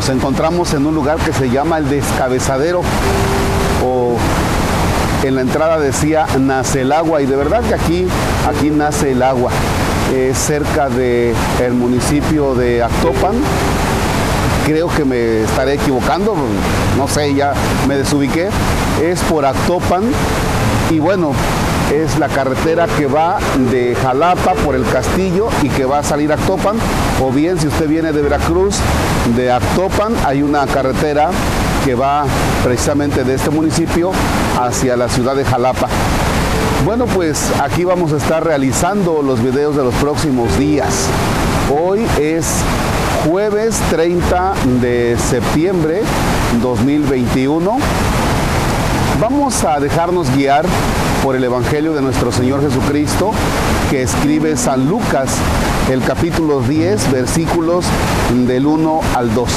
nos encontramos en un lugar que se llama el descabezadero o en la entrada decía nace el agua y de verdad que aquí, aquí nace el agua. Es cerca del el municipio de Actopan. Creo que me estaré equivocando, no sé, ya me desubiqué. Es por Actopan y bueno, es la carretera que va de Jalapa por el Castillo y que va a salir a Actopan. O bien, si usted viene de Veracruz, de Actopan, hay una carretera que va precisamente de este municipio hacia la ciudad de Jalapa. Bueno, pues aquí vamos a estar realizando los videos de los próximos días. Hoy es jueves 30 de septiembre 2021. Vamos a dejarnos guiar por el Evangelio de nuestro Señor Jesucristo que escribe San Lucas, el capítulo 10, versículos del 1 al 2.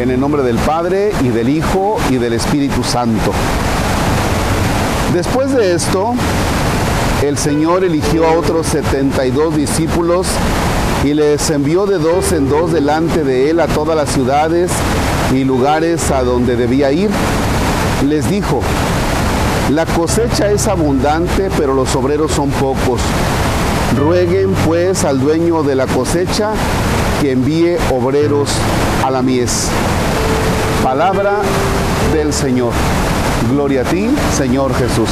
En el nombre del Padre y del Hijo y del Espíritu Santo. Después de esto, el Señor eligió a otros 72 discípulos y les envió de dos en dos delante de él a todas las ciudades y lugares a donde debía ir. Les dijo, la cosecha es abundante, pero los obreros son pocos. Rueguen pues al dueño de la cosecha que envíe obreros a la mies. Palabra del Señor. Gloria a ti, Señor Jesús.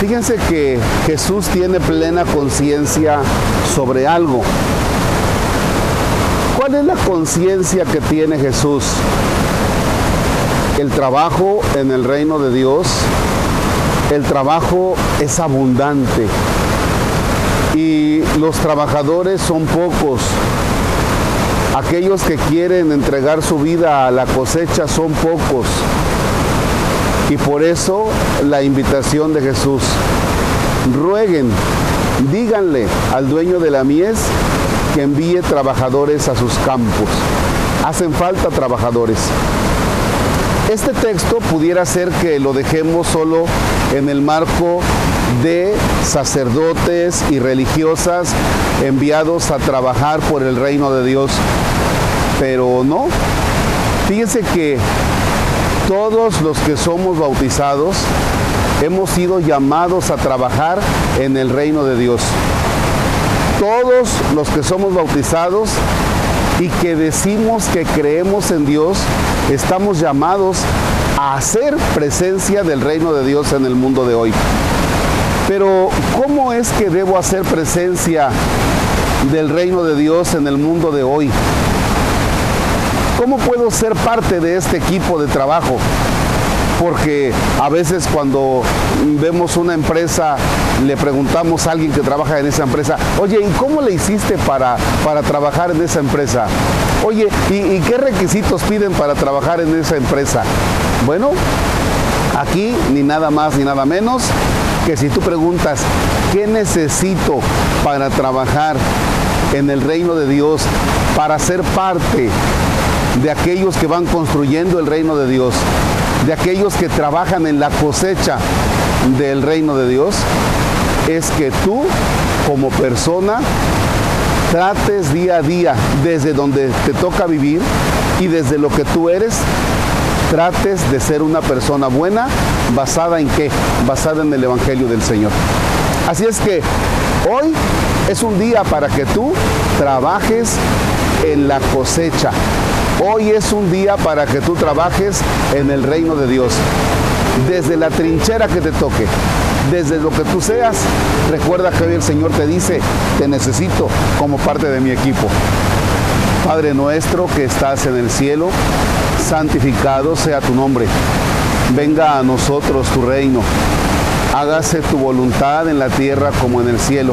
Fíjense que Jesús tiene plena conciencia sobre algo. ¿Cuál es la conciencia que tiene Jesús? El trabajo en el reino de Dios, el trabajo es abundante y los trabajadores son pocos. Aquellos que quieren entregar su vida a la cosecha son pocos. Y por eso la invitación de Jesús. Rueguen, díganle al dueño de la mies que envíe trabajadores a sus campos. Hacen falta trabajadores. Este texto pudiera ser que lo dejemos solo en el marco de sacerdotes y religiosas enviados a trabajar por el reino de Dios. Pero no. Fíjense que todos los que somos bautizados hemos sido llamados a trabajar en el reino de Dios. Todos los que somos bautizados y que decimos que creemos en Dios, estamos llamados a hacer presencia del reino de Dios en el mundo de hoy. Pero ¿cómo es que debo hacer presencia del reino de Dios en el mundo de hoy? ¿Cómo puedo ser parte de este equipo de trabajo? Porque a veces cuando vemos una empresa, le preguntamos a alguien que trabaja en esa empresa, oye, ¿y cómo le hiciste para, para trabajar en esa empresa? Oye, ¿y, ¿y qué requisitos piden para trabajar en esa empresa? Bueno, aquí ni nada más ni nada menos que si tú preguntas, ¿qué necesito para trabajar en el reino de Dios, para ser parte de aquellos que van construyendo el reino de Dios, de aquellos que trabajan en la cosecha del reino de Dios, es que tú como persona trates día a día desde donde te toca vivir y desde lo que tú eres, trates de ser una persona buena, basada en qué? Basada en el Evangelio del Señor. Así es que hoy es un día para que tú trabajes en la cosecha, Hoy es un día para que tú trabajes en el reino de Dios. Desde la trinchera que te toque, desde lo que tú seas, recuerda que hoy el Señor te dice, te necesito como parte de mi equipo. Padre nuestro que estás en el cielo, santificado sea tu nombre. Venga a nosotros tu reino. Hágase tu voluntad en la tierra como en el cielo.